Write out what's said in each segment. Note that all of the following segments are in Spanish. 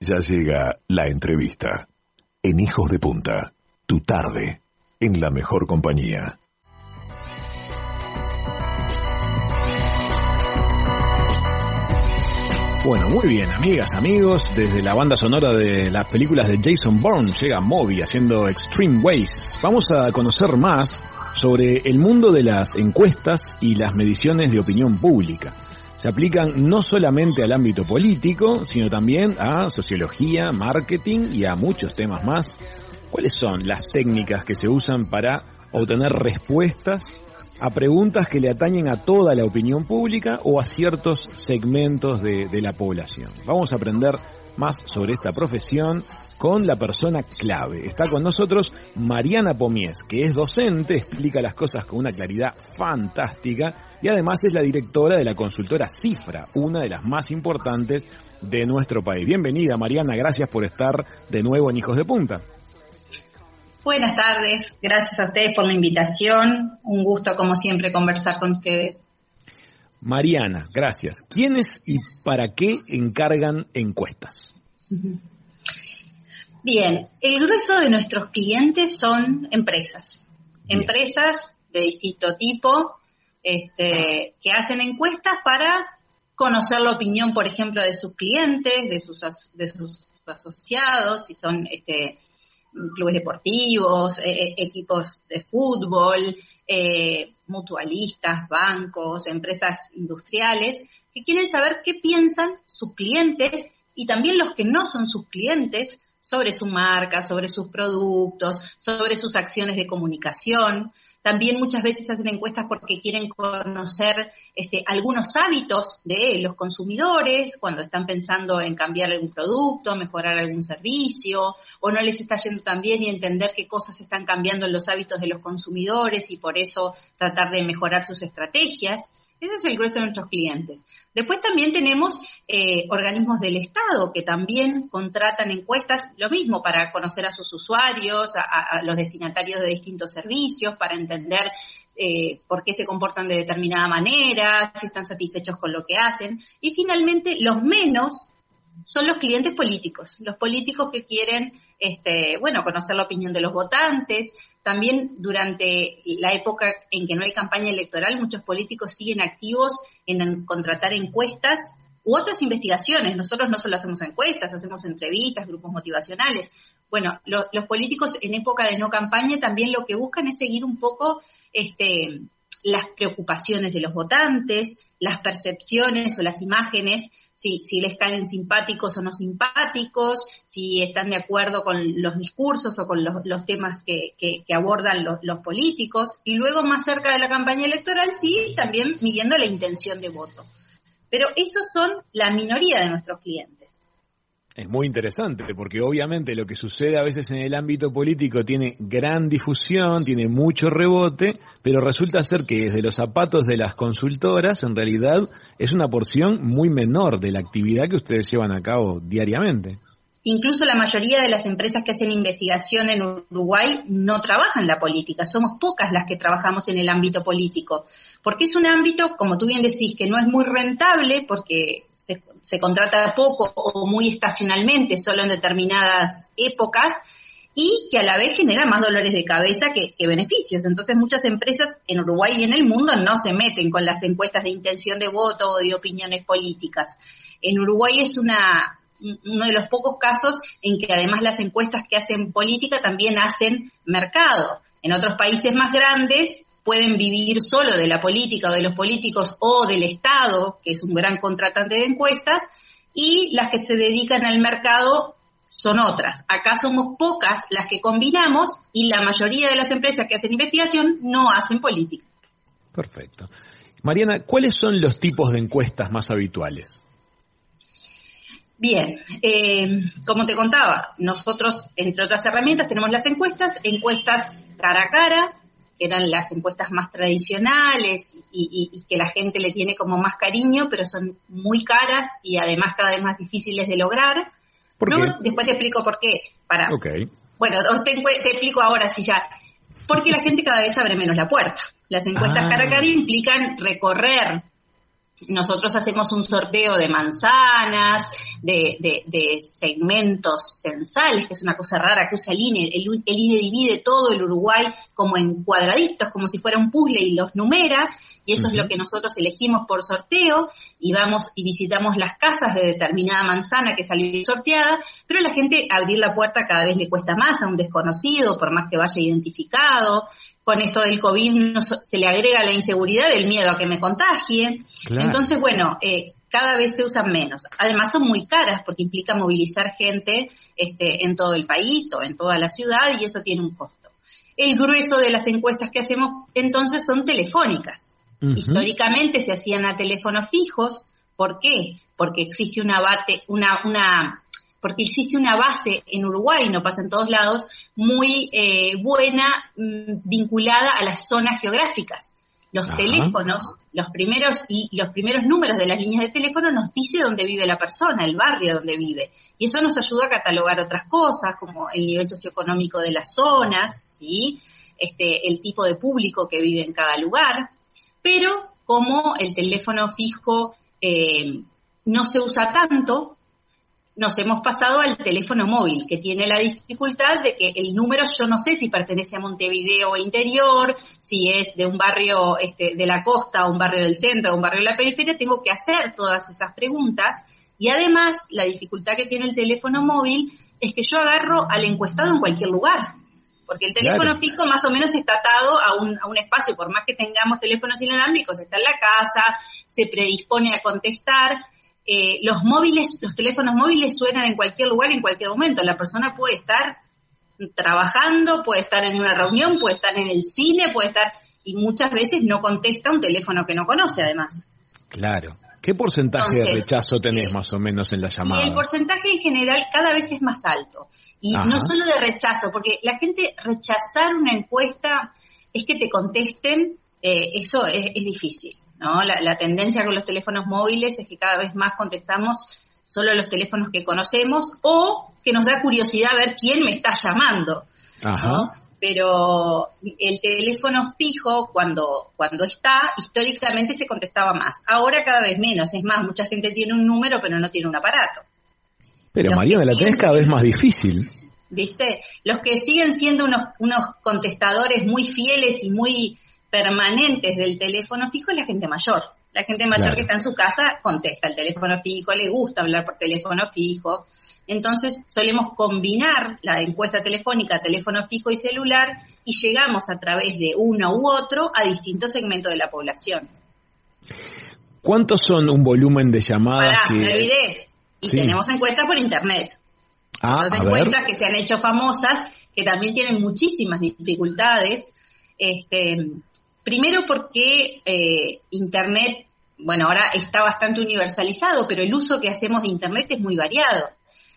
Ya llega la entrevista. En Hijos de Punta, tu tarde, en la mejor compañía. Bueno, muy bien, amigas, amigos, desde la banda sonora de las películas de Jason Bourne llega Moby haciendo Extreme Ways. Vamos a conocer más sobre el mundo de las encuestas y las mediciones de opinión pública. Se aplican no solamente al ámbito político, sino también a sociología, marketing y a muchos temas más. ¿Cuáles son las técnicas que se usan para obtener respuestas a preguntas que le atañen a toda la opinión pública o a ciertos segmentos de, de la población? Vamos a aprender más sobre esta profesión con la persona clave. Está con nosotros Mariana Pomies, que es docente, explica las cosas con una claridad fantástica y además es la directora de la consultora Cifra, una de las más importantes de nuestro país. Bienvenida Mariana, gracias por estar de nuevo en Hijos de Punta. Buenas tardes, gracias a ustedes por la invitación. Un gusto, como siempre, conversar con ustedes. Mariana, gracias. ¿Quiénes y para qué encargan encuestas? Bien, el grueso de nuestros clientes son empresas. Bien. Empresas de distinto tipo este, que hacen encuestas para conocer la opinión, por ejemplo, de sus clientes, de sus, de sus asociados, si son este, clubes deportivos, eh, equipos de fútbol, eh, mutualistas, bancos, empresas industriales, que quieren saber qué piensan sus clientes y también los que no son sus clientes sobre su marca, sobre sus productos, sobre sus acciones de comunicación. También muchas veces hacen encuestas porque quieren conocer este, algunos hábitos de los consumidores cuando están pensando en cambiar algún producto, mejorar algún servicio, o no les está yendo tan bien y entender qué cosas están cambiando en los hábitos de los consumidores y por eso tratar de mejorar sus estrategias. Ese es el grueso de nuestros clientes. Después también tenemos eh, organismos del Estado que también contratan encuestas, lo mismo para conocer a sus usuarios, a, los destinatarios de distintos servicios, para entender eh, por qué se comportan de determinada manera, si están satisfechos con lo que hacen. Y finalmente, los menos son los clientes políticos, los políticos que quieren, este, bueno, conocer la opinión de los votantes. También durante la época en que no hay campaña electoral, muchos políticos siguen activos en contratar encuestas u otras investigaciones. Nosotros no solo hacemos encuestas, hacemos entrevistas, grupos motivacionales. Bueno, lo, los políticos en época de no campaña también lo que buscan es seguir un poco este, las preocupaciones de los votantes, las percepciones o las imágenes, si, si les caen simpáticos o no simpáticos, si están de acuerdo con los discursos o con los, los temas que, que, abordan los, políticos, y luego más cerca de la campaña electoral, sí, también midiendo la intención de voto. Pero esos son la minoría de nuestros clientes. Es muy interesante porque obviamente lo que sucede a veces en el ámbito político tiene gran difusión, tiene mucho rebote, pero resulta ser que desde los zapatos de las consultoras en realidad es una porción muy menor de la actividad que ustedes llevan a cabo diariamente. Incluso la mayoría de las empresas que hacen investigación en Uruguay no trabajan la política, somos pocas las que trabajamos en el ámbito político, porque es un ámbito, como tú bien decís, que no es muy rentable porque se, se, contrata poco o muy estacionalmente, solo en determinadas épocas, y que a la vez genera más dolores de cabeza que, que, beneficios. Entonces muchas empresas en Uruguay y en el mundo no se meten con las encuestas de intención de voto o de opiniones políticas. En Uruguay es una, uno de los pocos casos en que además las encuestas que hacen política también hacen mercado. En otros países más grandes pueden vivir solo de la política o de los políticos o del Estado, que es un gran contratante de encuestas, y las que se dedican al mercado son otras. Acá somos pocas las que combinamos y la mayoría de las empresas que hacen investigación no hacen política. Perfecto. Mariana, ¿cuáles son los tipos de encuestas más habituales? Bien, eh, como te contaba, nosotros, entre otras herramientas, tenemos las encuestas, encuestas cara a cara, que eran las encuestas más tradicionales y, y, y, que la gente le tiene como más cariño, pero son muy caras y además cada vez más difíciles de lograr. ¿Por no, qué? Después te explico por qué. Para, okay. Bueno, te, te, explico ahora si ya. Porque la gente cada vez abre menos la puerta. Las encuestas ah. cara a cara implican recorrer nosotros hacemos un sorteo de manzanas, de, segmentos censales, que es una cosa rara que usa el INE. El, INE divide todo el Uruguay como en cuadraditos, como si fuera un puzzle y los numera, y eso es lo que nosotros elegimos por sorteo, y vamos y visitamos las casas de determinada manzana que salió sorteada, pero a la gente abrir la puerta cada vez le cuesta más a un desconocido, por más que vaya identificado con esto del COVID se le agrega la inseguridad, el miedo a que me contagie. Entonces, bueno, eh, cada vez se usan menos. Además son muy caras porque implica movilizar gente este, en todo el país o en toda la ciudad y eso tiene un costo. El grueso de las encuestas que hacemos entonces son telefónicas. Históricamente se hacían a teléfonos fijos. ¿Por qué? Porque existe una, bate, una, una porque existe una base en Uruguay, no pasa en todos lados, muy eh, buena mm, vinculada a las zonas geográficas. Los teléfonos, los primeros y los primeros números de las líneas de teléfono nos dice dónde vive la persona, el barrio donde vive. Y eso nos ayuda a catalogar otras cosas, como el nivel socioeconómico de las zonas, ¿sí? este, el tipo de público que vive en cada lugar. Pero como el teléfono fijo eh, no se usa tanto, nos hemos pasado al teléfono móvil, que tiene la dificultad de que el número yo no sé si pertenece a Montevideo interior, si es de un barrio este, de la costa, o un barrio del centro, o un barrio de la periferia, tengo que hacer todas esas preguntas. Y además, la dificultad que tiene el teléfono móvil es que yo agarro al encuestado en cualquier lugar. Porque el teléfono fijo más o menos está atado a un, a un espacio, por más que tengamos teléfonos inalámbricos, está en la casa, se predispone a contestar, eh, los móviles, los teléfonos móviles suenan en cualquier lugar, en cualquier momento. La persona puede estar trabajando, puede estar en una reunión, puede estar en el cine, puede estar y muchas veces no contesta un teléfono que no conoce además. Claro. ¿Qué porcentaje de rechazo tenés más o menos en la llamada? el porcentaje en general cada vez es más alto. Y no solo de rechazo, porque la gente rechazar una encuesta es que te contesten, eh, eso es difícil. ¿No? La, tendencia con los teléfonos móviles es que cada vez más contestamos solo los teléfonos que conocemos o que nos da curiosidad ver quién me está llamando. Pero el teléfono fijo, cuando, cuando está, históricamente se contestaba más. Ahora cada vez menos. Es más, mucha gente tiene un número pero no tiene un aparato. Pero María, de la tenés cada vez más difícil. ¿Viste? Los que siguen siendo unos, unos contestadores muy fieles y muy permanentes del teléfono fijo es la gente mayor. La gente mayor que está en su casa contesta el teléfono fijo, le gusta hablar por teléfono fijo. Entonces solemos combinar la encuesta telefónica, teléfono fijo y celular y llegamos a través de uno u otro a distintos segmentos de la población. ¿Cuántos son un volumen de llamadas? que... me olvidé. Y tenemos encuestas por internet. Ah, encuestas que se han hecho famosas, que también tienen muchísimas dificultades. Este, Primero porque eh, Internet, bueno, ahora está bastante universalizado, pero el uso que hacemos de Internet es muy variado.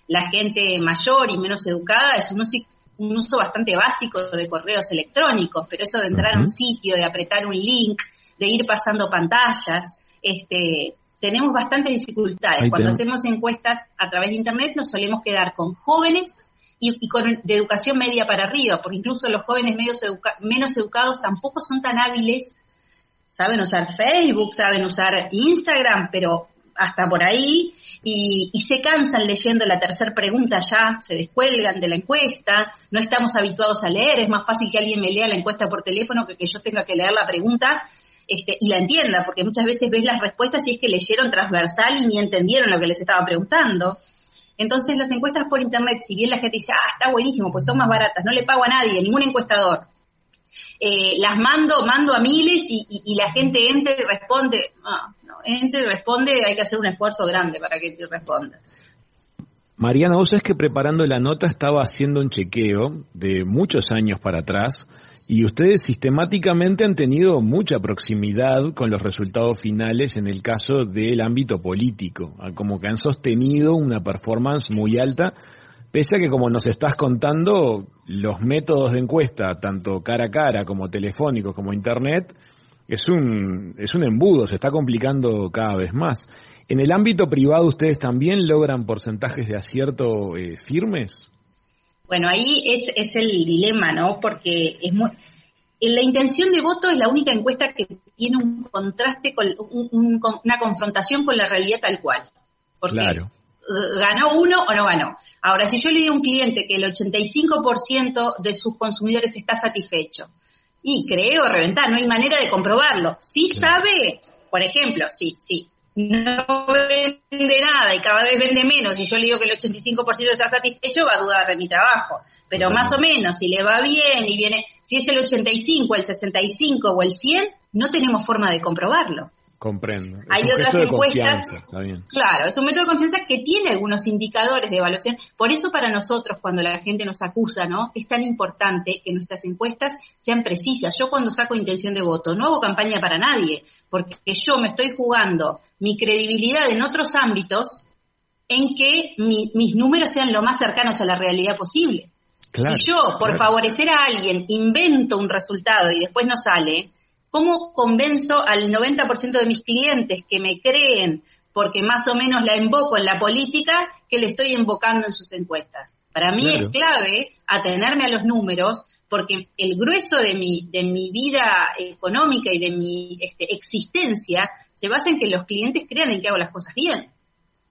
La gente mayor y menos educada es un uso, bastante básico de correos electrónicos, pero eso de entrar a un sitio, de apretar un link, de ir pasando pantallas, este, tenemos bastantes dificultades. Cuando hacemos encuestas a través de Internet nos solemos quedar con jóvenes y, con, de educación media para arriba, porque incluso los jóvenes medios menos educados tampoco son tan hábiles, saben usar Facebook, saben usar Instagram, pero hasta por ahí, y, se cansan leyendo la tercera pregunta ya, se descuelgan de la encuesta, no estamos habituados a leer, es más fácil que alguien me lea la encuesta por teléfono que que yo tenga que leer la pregunta este, y la entienda, porque muchas veces ves las respuestas y es que leyeron transversal y ni entendieron lo que les estaba preguntando. Entonces las encuestas por internet, si bien la gente dice, ah, está buenísimo, pues son más baratas, no le pago a nadie, ningún encuestador. Eh, las mando, mando a miles y, la gente entra y responde. Ah, no, entra y responde, hay que hacer un esfuerzo grande para que te responda. Mariana, vos sabés que preparando la nota estaba haciendo un chequeo de muchos años para atrás y ustedes sistemáticamente han tenido mucha proximidad con los resultados finales en el caso del ámbito político, ah, como que han sostenido una performance muy alta, pese a que como nos estás contando, los métodos de encuesta, tanto cara a cara como telefónicos como internet, es un, es un embudo, se está complicando cada vez más. ¿En el ámbito privado ustedes también logran porcentajes de acierto eh, firmes? Bueno, ahí es, es el dilema, ¿no? Porque es muy, la intención de voto es la única encuesta que tiene un contraste, con una confrontación con la realidad tal cual. Porque ganó uno o no ganó. Ahora, si yo le digo a un cliente que el 85% de sus consumidores está satisfecho, y creo reventar, no hay manera de comprobarlo. Si sabe, por ejemplo, si, si no vende nada y cada vez vende menos y yo le digo que el 85% está satisfecho, va a dudar de mi trabajo. Pero más o menos, si le va bien y viene, si es el 85, el 65 o el 100, no tenemos forma de comprobarlo. Comprendo. Hay otras encuestas. Claro, es un método de confianza que tiene algunos indicadores de evaluación. Por eso para nosotros, cuando la gente nos acusa, ¿no? Es tan importante que nuestras encuestas sean precisas. Yo cuando saco intención de voto, no hago campaña para nadie, porque yo me estoy jugando mi credibilidad en otros ámbitos en que mis números sean lo más cercanos a la realidad posible. si yo, por favorecer a alguien, invento un resultado y después no sale, ¿Cómo convenzo al 90% de mis clientes que me creen porque más o menos la invoco en la política que le estoy invocando en sus encuestas? Para mí es clave atenerme a los números porque el grueso de mi, de mi vida económica y de mi este, existencia se basa en que los clientes crean en que hago las cosas bien.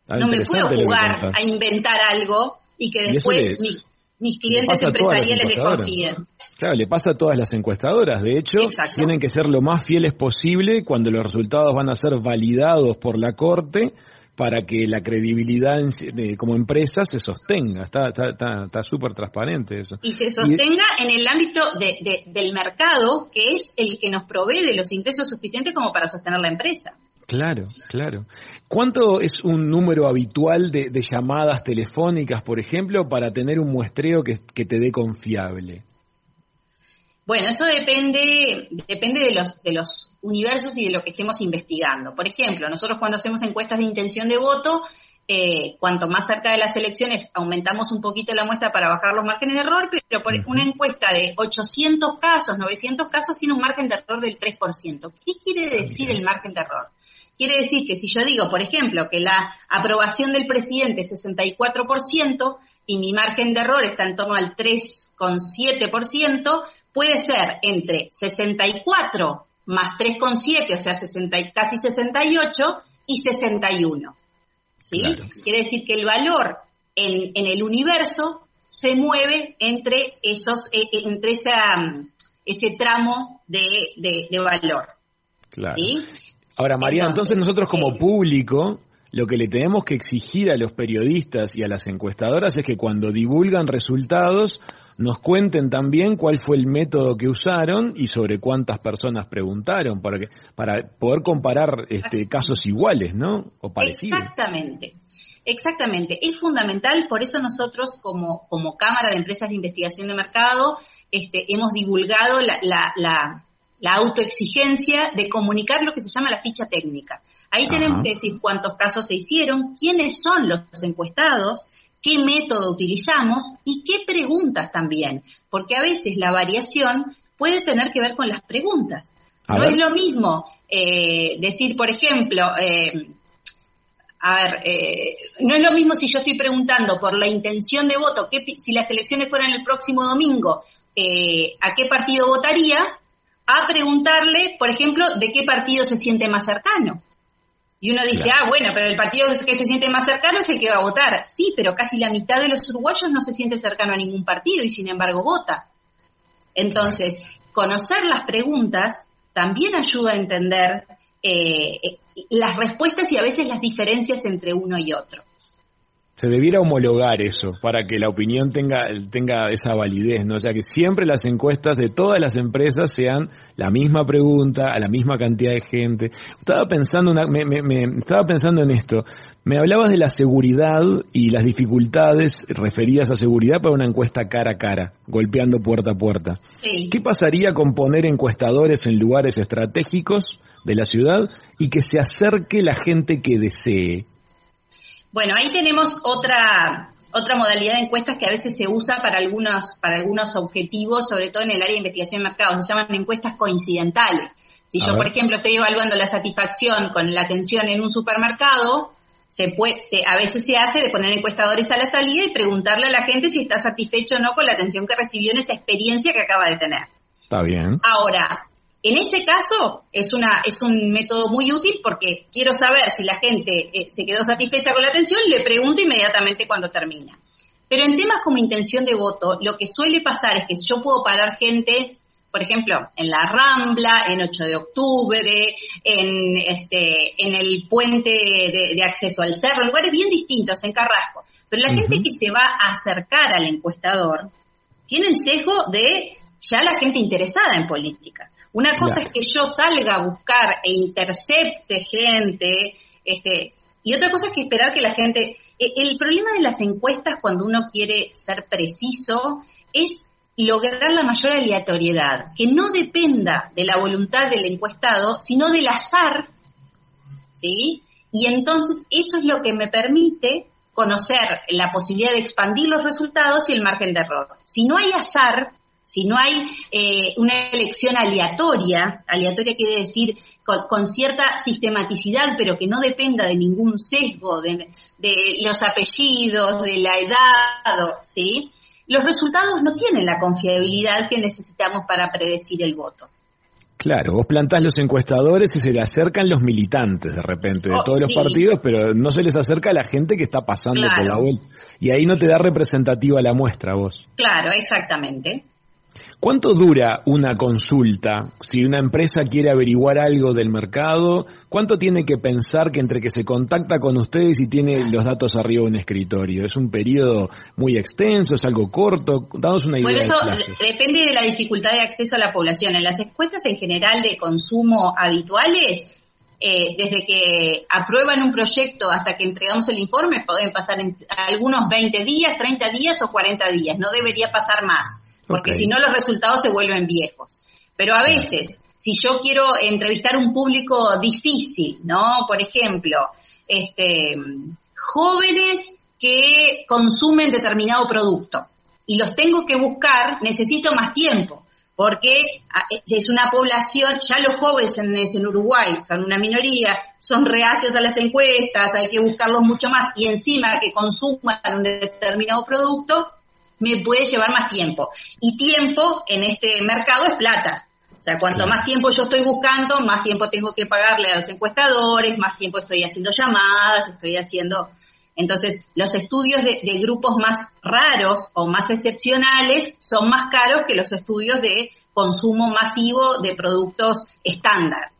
Ah, no me puedo jugar a inventar algo y que después mis clientes empresariales desconfíen. Claro, le pasa a todas las encuestadoras. De hecho, tienen que ser lo más fieles posible cuando los resultados van a ser validados por la Corte para que la credibilidad como empresa se sostenga. Está está súper transparente eso. Y se sostenga en el ámbito del mercado, que es el que nos provee de los ingresos suficientes como para sostener la empresa. Claro, claro. ¿Cuánto es un número habitual de, llamadas telefónicas, por ejemplo, para tener un muestreo que, te dé confiable? Bueno, eso depende, depende de los, de los universos y de lo que estemos investigando. Por ejemplo, nosotros cuando hacemos encuestas de intención de voto, eh, cuanto más cerca de las elecciones aumentamos un poquito la muestra para bajar los márgenes de error, pero por una encuesta de 800 casos, 900 casos, tiene un margen de error del 3%. ¿Qué quiere ah, decir el margen de error? Quiere decir que si yo digo, por ejemplo, que la aprobación del presidente es 64% y mi margen de error está en torno al 3,7%, puede ser entre 64 más 3,7, o sea, 60, casi 68, y 61. ¿sí? Quiere decir que el valor en, el universo se mueve entre esos, e, e, entre esa, ese tramo de, de, valor. Claro. Ahora, María, entonces nosotros como público, lo que le tenemos que exigir a los periodistas y a las encuestadoras es que cuando divulgan resultados nos cuenten también cuál fue el método que usaron y sobre cuántas personas preguntaron para que para poder comparar este, casos iguales, ¿no? O parecidos. Exactamente. Exactamente, es fundamental, por eso nosotros como, como Cámara de Empresas de Investigación de Mercado este, hemos divulgado la, la la autoexigencia de comunicar lo que se llama la ficha técnica. Ahí tenemos que decir cuántos casos se hicieron, quiénes son los encuestados, qué método utilizamos y qué preguntas también, porque a veces la variación puede tener que ver con las preguntas. no es lo mismo eh, decir, por ejemplo, eh, a ver, eh, no es lo mismo si yo estoy preguntando por la intención de voto, si las elecciones fueran el próximo domingo, a qué partido votaría, a preguntarle, por ejemplo, de qué partido se siente más cercano. Y uno dice, ah, bueno, pero el partido que se siente más cercano es el que va a votar. Sí, pero casi la mitad de los uruguayos no se siente cercano a ningún partido y sin embargo vota. Entonces, conocer las preguntas también ayuda a entender eh, eh, las respuestas y a veces las diferencias entre uno y otro se debiera homologar eso para que la opinión tenga, tenga esa validez, ¿no? O sea, que siempre las encuestas de todas las empresas sean la misma pregunta, a la misma cantidad de gente. Estaba pensando, una, me, me, estaba pensando en esto. Me hablabas de la seguridad y las dificultades referidas a seguridad para una encuesta cara a cara, golpeando puerta a puerta. ¿Qué pasaría con poner encuestadores en lugares estratégicos de la ciudad y que se acerque la gente que desee? Bueno, ahí tenemos otra, otra modalidad de encuestas que a veces se usa para algunos, para algunos objetivos, sobre todo en el área de investigación de mercado, se llaman encuestas coincidentales. Si yo, por ejemplo, estoy evaluando la satisfacción con la atención en un supermercado, se puede, se, a veces se hace de poner encuestadores a la salida y preguntarle a la gente si está satisfecho o no con la atención que recibió en esa experiencia que acaba de tener. Está bien. Ahora, en ese caso es una es un método muy útil porque quiero saber si la gente eh, se quedó satisfecha con la atención, le pregunto inmediatamente cuando termina. Pero en temas como intención de voto, lo que suele pasar es que yo puedo parar gente, por ejemplo, en la Rambla, en 8 de octubre, en, este, en el puente de, acceso al cerro, lugares bien distintos, en Carrasco. Pero la gente que se va a acercar al encuestador tiene el sesgo de ya la gente interesada en política. Una cosa es que yo salga a buscar e intercepte gente, este, y otra cosa es que esperar que la gente... E, el problema de las encuestas cuando uno quiere ser preciso es lograr la mayor aleatoriedad, que no dependa de la voluntad del encuestado, sino del azar, ¿sí? Y entonces eso es lo que me permite conocer la posibilidad de expandir los resultados y el margen de error. Si no hay azar, si no hay eh, una elección aleatoria, aleatoria quiere decir con, cierta sistematicidad, pero que no dependa de ningún sesgo, de, los apellidos, de la edad, ¿sí? Los resultados no tienen la confiabilidad que necesitamos para predecir el voto. Claro, vos plantás los encuestadores y se le acercan los militantes de repente de oh, todos los partidos, pero no se les acerca a la gente que está pasando por la vuelta. Y ahí no te da representativa la muestra vos. Claro, exactamente. ¿Cuánto dura una consulta? Si una empresa quiere averiguar algo del mercado, ¿cuánto tiene que pensar que entre que se contacta con ustedes y tiene los datos arriba en un escritorio? ¿Es un periodo muy extenso? ¿Es algo corto? Danos una idea. Bueno, eso depende de la dificultad de acceso a la población. En las encuestas en general de consumo habituales, eh, desde que aprueban un proyecto hasta que entregamos el informe, pueden pasar en algunos 20 días, 30 días o 40 días. No debería pasar más porque si no los resultados se vuelven viejos. Pero a veces, si yo quiero entrevistar un público difícil, ¿no? Por ejemplo, este, jóvenes que consumen determinado producto y los tengo que buscar, necesito más tiempo, porque ah, es una población, ya los jóvenes en, en Uruguay son una minoría, son reacios a las encuestas, hay que buscarlos mucho más y encima que consuman un determinado producto, me puede llevar más tiempo. Y tiempo en este mercado es plata. O sea, cuanto más tiempo yo estoy buscando, más tiempo tengo que pagarle a los encuestadores, más tiempo estoy haciendo llamadas, estoy haciendo... Entonces, los estudios de, grupos más raros o más excepcionales son más caros que los estudios de consumo masivo de productos estándar.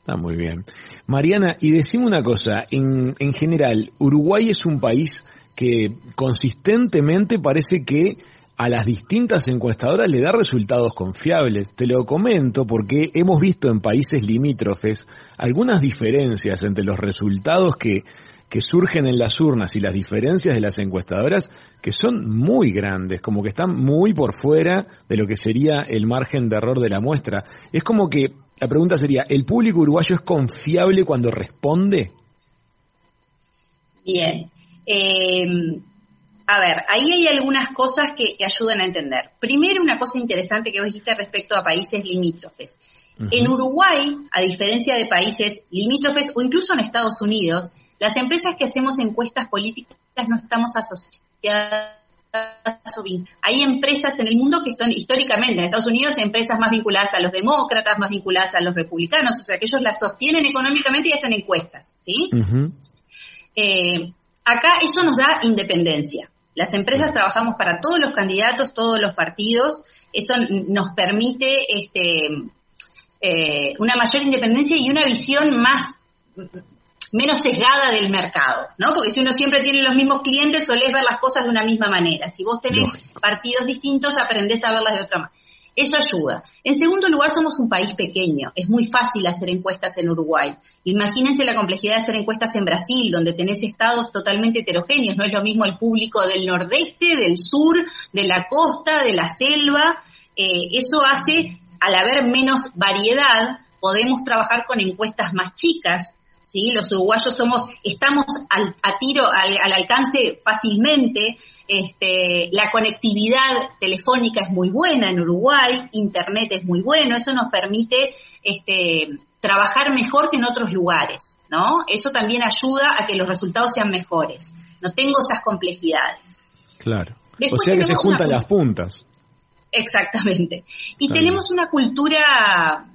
Está muy bien. Mariana, y decime una cosa, en, en general, Uruguay es un país que consistentemente parece que a las distintas encuestadoras le da resultados confiables. Te lo comento porque hemos visto en países limítrofes algunas diferencias entre los resultados que, que surgen en las urnas y las diferencias de las encuestadoras que son muy grandes, como que están muy por fuera de lo que sería el margen de error de la muestra. Es como que la pregunta sería, ¿el público uruguayo es confiable cuando responde? Bien, eh, a ver, ahí hay algunas cosas que, ayudan a entender. Primero, una cosa interesante que vos dijiste respecto a países limítrofes. En Uruguay, a diferencia de países limítrofes o incluso en Estados Unidos, las empresas que hacemos encuestas políticas no estamos asociadas hay empresas en el mundo que son históricamente, en Estados Unidos, empresas más vinculadas a los demócratas, más vinculadas a los republicanos, o sea que ellos las sostienen económicamente y hacen encuestas, ¿sí? Acá eso nos da independencia. Las empresas trabajamos para todos los candidatos, todos los partidos. Eso nos permite este, eh, una mayor independencia y una visión más menos sesgada del mercado, ¿no? Porque si uno siempre tiene los mismos clientes, solés ver las cosas de una misma manera. Si vos tenés partidos distintos, aprendés a verlas de otra manera. Eso ayuda. En segundo lugar, somos un país pequeño. Es muy fácil hacer encuestas en Uruguay. Imagínense la complejidad de hacer encuestas en Brasil, donde tenés estados totalmente heterogéneos. No es lo mismo el público del nordeste, del sur, de la costa, de la selva. Eh, eso hace, al haber menos variedad, podemos trabajar con encuestas más chicas, ¿sí? Los uruguayos somos, estamos al, a tiro, al, alcance fácilmente, este, la conectividad telefónica es muy buena en Uruguay, internet es muy bueno, eso nos permite este, trabajar mejor que en otros lugares, ¿no? Eso también ayuda a que los resultados sean mejores. No tengo esas complejidades. Claro. o sea que se juntan las puntas. Exactamente. Y tenemos una cultura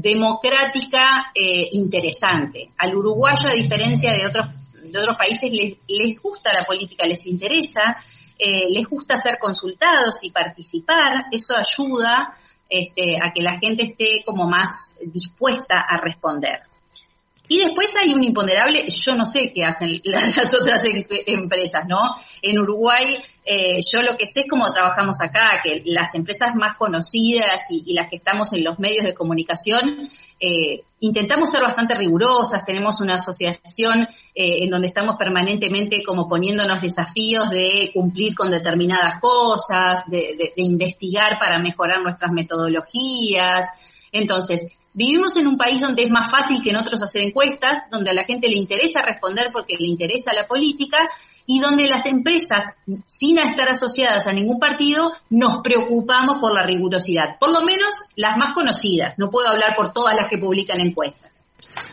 democrática eh, interesante. Al uruguayo, a diferencia de otros, de otros países, les, les gusta la política, les interesa, eh, les gusta ser consultados y participar. Eso ayuda este, a que la gente esté como más dispuesta a responder. Y después hay un imponderable, yo no sé qué hacen las otras em, empresas, ¿no? En Uruguay, eh, yo lo que sé es cómo trabajamos acá, que las empresas más conocidas y, las que estamos en los medios de comunicación, eh, intentamos ser bastante rigurosas, tenemos una asociación eh, en donde estamos permanentemente como poniéndonos desafíos de cumplir con determinadas cosas, de investigar para mejorar nuestras metodologías. Entonces, Vivimos en un país donde es más fácil que en otros hacer encuestas, donde a la gente le interesa responder porque le interesa la política y donde las empresas, sin estar asociadas a ningún partido, nos preocupamos por la rigurosidad, por lo menos las más conocidas. No puedo hablar por todas las que publican encuestas.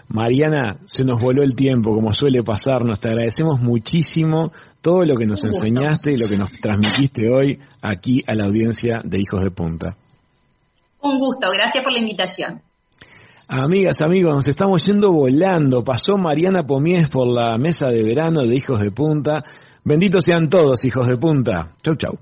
Mariana, se nos voló el tiempo, como suele pasarnos. Te agradecemos muchísimo todo lo que nos enseñaste y lo que nos transmitiste hoy aquí a la audiencia de Hijos de Punta. Un gusto, gracias por la invitación. Amigas, amigos, nos estamos yendo volando. Pasó Mariana Pomies por la mesa de verano de Hijos de Punta. Benditos sean todos, hijos de punta. Chau, chau.